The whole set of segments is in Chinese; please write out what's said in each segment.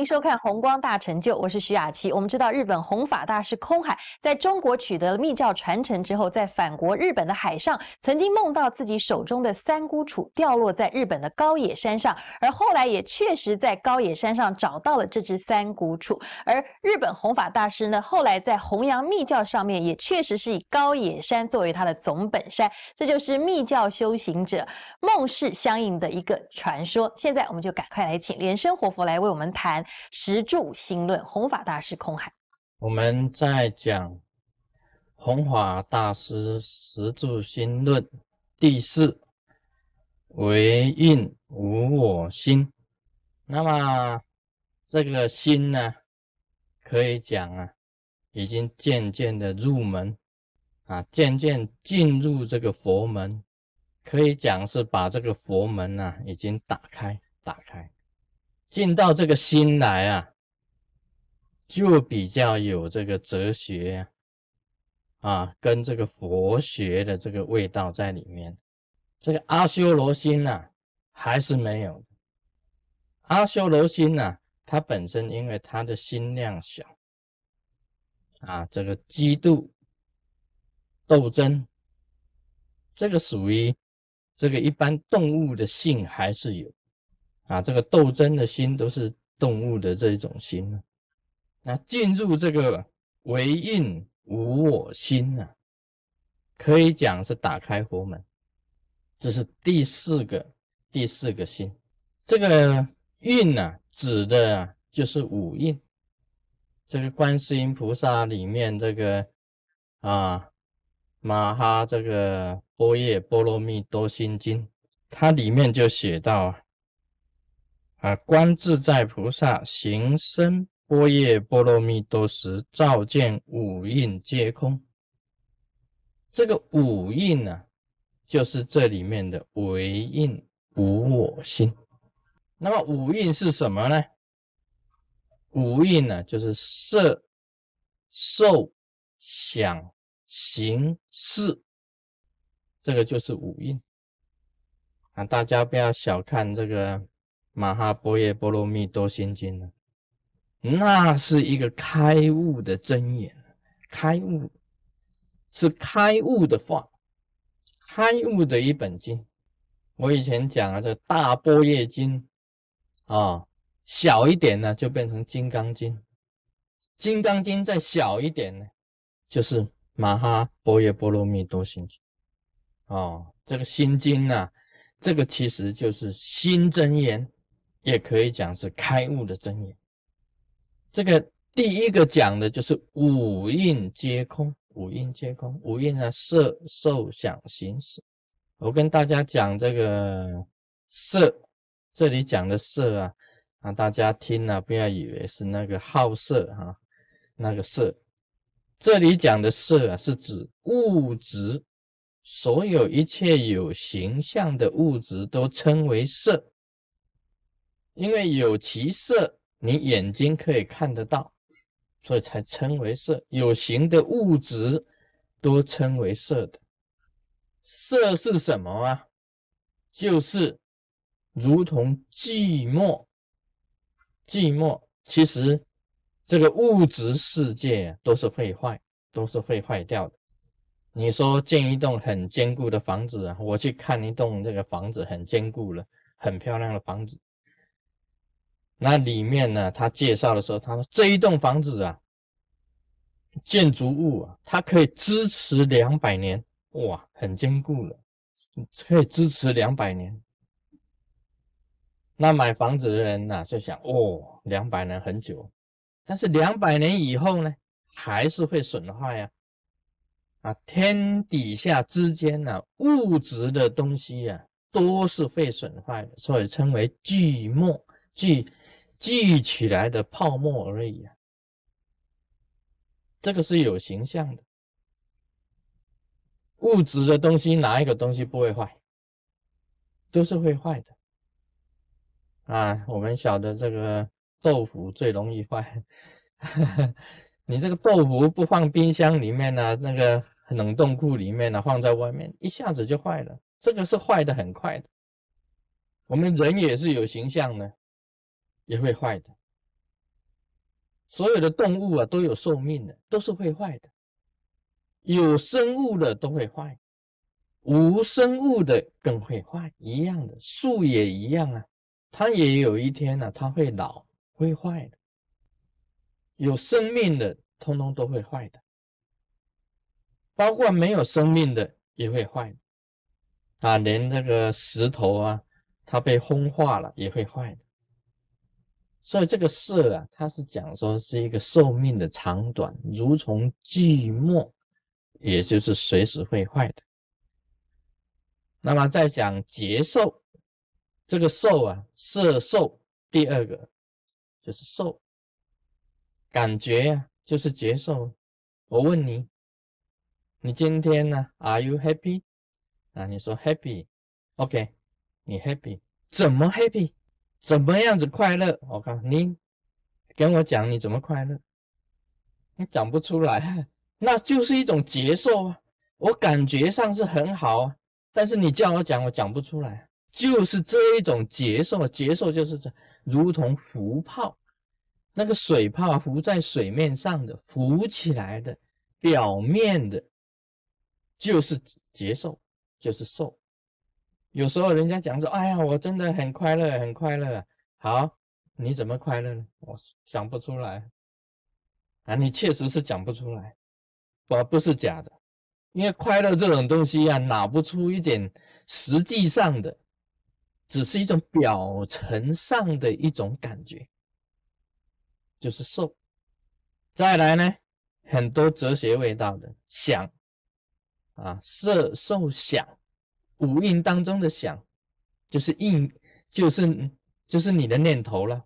迎收看《红光大成就》，我是徐雅琪。我们知道，日本弘法大师空海在中国取得了密教传承之后，在返国日本的海上，曾经梦到自己手中的三姑杵掉落在日本的高野山上，而后来也确实在高野山上找到了这只三姑杵。而日本弘法大师呢，后来在弘扬密教上面，也确实是以高野山作为他的总本山，这就是密教修行者梦事相应的一个传说。现在我们就赶快来请莲生活佛来为我们谈。十柱心论，弘法大师空海。我们在讲弘法大师十柱心论第四，唯印无我心。那么这个心呢，可以讲啊，已经渐渐的入门啊，渐渐进入这个佛门，可以讲是把这个佛门呢，已经打开，打开。进到这个心来啊，就比较有这个哲学啊，跟这个佛学的这个味道在里面。这个阿修罗心呐，还是没有的。阿修罗心呐，它本身因为它的心量小啊，这个嫉妒、斗争，这个属于这个一般动物的性还是有。啊，这个斗争的心都是动物的这一种心呢。那进入这个唯印无我心呢，可以讲是打开佛门。这是第四个第四个心。这个印呢，指的就是五印。这个观世音菩萨里面这个啊，马哈这个波叶波罗蜜多心经，它里面就写到。啊！啊观自在菩萨行深般若波罗蜜多时，照见五蕴皆空。这个五蕴呢，就是这里面的唯印无我心。那么五蕴是什么呢？五蕴呢，就是色、受、想、行、识，这个就是五蕴。啊，大家不要小看这个。马哈波耶波罗蜜多心经呢，那是一个开悟的真言，开悟是开悟的话，开悟的一本经。我以前讲啊，这大波叶经啊，小一点呢就变成金刚经，金刚经再小一点呢，就是马哈波耶波罗蜜多心经。哦，这个心经呢，这个其实就是心真言。也可以讲是开悟的真言。这个第一个讲的就是五蕴皆空，五蕴皆空，五蕴啊，色、受、想、行、识。我跟大家讲这个色，这里讲的色啊，啊，大家听了不要以为是那个好色哈，那个色。这里讲的色啊，是指物质，所有一切有形象的物质都称为色。因为有其色，你眼睛可以看得到，所以才称为色。有形的物质都称为色的。色是什么啊？就是如同寂寞。寂寞其实这个物质世界都是会坏，都是会坏掉的。你说建一栋很坚固的房子啊，我去看一栋这个房子很坚固了，很漂亮的房子。那里面呢？他介绍的时候，他说这一栋房子啊，建筑物啊，它可以支持两百年，哇，很坚固了，可以支持两百年。那买房子的人呢，就想，哦，两百年很久，但是两百年以后呢，还是会损坏呀。啊，天底下之间呢，物质的东西啊，都是会损坏的，所以称为聚沫聚。聚起来的泡沫而已啊，这个是有形象的。物质的东西，哪一个东西不会坏？都是会坏的。啊，我们晓得这个豆腐最容易坏。你这个豆腐不放冰箱里面呢，那个冷冻库里面呢，放在外面，一下子就坏了。这个是坏的很快的。我们人也是有形象的。也会坏的，所有的动物啊都有寿命的，都是会坏的。有生物的都会坏，无生物的更会坏，一样的。树也一样啊，它也有一天呢，它会老，会坏的。有生命的，通通都会坏的，包括没有生命的也会坏啊，连那个石头啊，它被风化了也会坏的。所以这个色啊，它是讲说是一个寿命的长短，如从寂寞，也就是随时会坏的。那么再讲劫寿，这个寿啊，色寿，第二个就是寿，感觉呀，就是劫寿。我问你，你今天呢？Are you happy？啊，你说 happy，OK，你 happy，怎么 happy？怎么样子快乐？我看你跟我讲你怎么快乐，你讲不出来，那就是一种接受啊。我感觉上是很好啊，但是你叫我讲，我讲不出来，就是这一种接受。接受就是这，如同浮泡，那个水泡浮在水面上的，浮起来的，表面的，就是接受，就是受。有时候人家讲说：“哎呀，我真的很快乐，很快乐。”好，你怎么快乐呢？我想不出来啊！你确实是讲不出来，我不是假的，因为快乐这种东西啊，拿不出一点实际上的，只是一种表层上的一种感觉，就是受。再来呢，很多哲学味道的想啊，色受想。五蕴当中的想，就是印，就是就是你的念头了，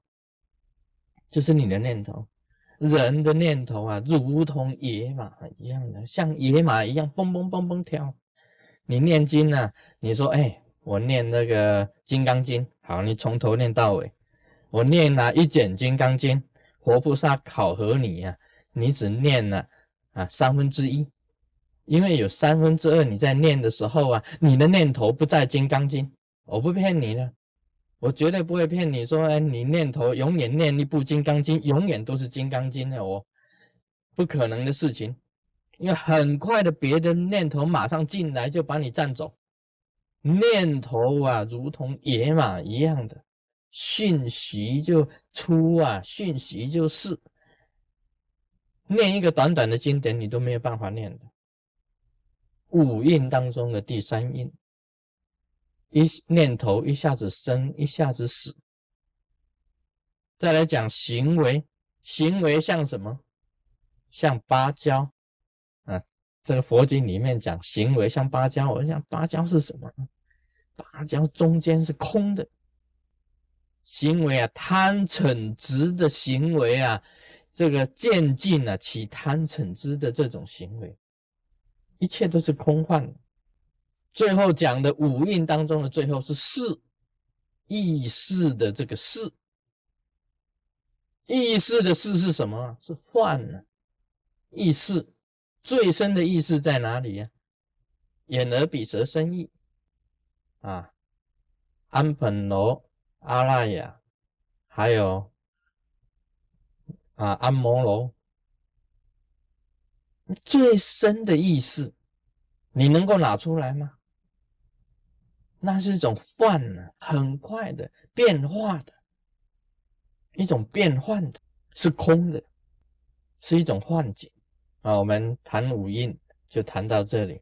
就是你的念头。人的念头啊，如同野马一样的，像野马一样蹦蹦蹦蹦跳。你念经呢，你说，哎，我念那个《金刚经》，好，你从头念到尾。我念了一卷《金刚经》，活菩萨考核你呀，你只念了啊三分之一。因为有三分之二你在念的时候啊，你的念头不在《金刚经》，我不骗你的，我绝对不会骗你说，哎，你念头永远念一部《金刚经》，永远都是《金刚经》的哦，不可能的事情，因为很快的别的念头马上进来就把你占走，念头啊，如同野马一样的，讯息就出啊，讯息就是，念一个短短的经典你都没有办法念的。五蕴当中的第三印，一念头一下子生，一下子死。再来讲行为，行为像什么？像芭蕉啊。这个佛经里面讲行为像芭蕉，我想芭蕉是什么？芭蕉中间是空的。行为啊，贪嗔痴的行为啊，这个渐进啊，起贪嗔痴的这种行为。一切都是空幻。最后讲的五蕴当中的最后是识，意识的这个识，意识的识是什么？是幻呢？意识最深的意识在哪里呀？眼耳鼻舌身意啊，安本罗、阿赖耶，还有啊安摩罗。最深的意思，你能够拿出来吗？那是一种幻呢，很快的变化的，一种变幻的，是空的，是一种幻境啊。我们谈五蕴就谈到这里。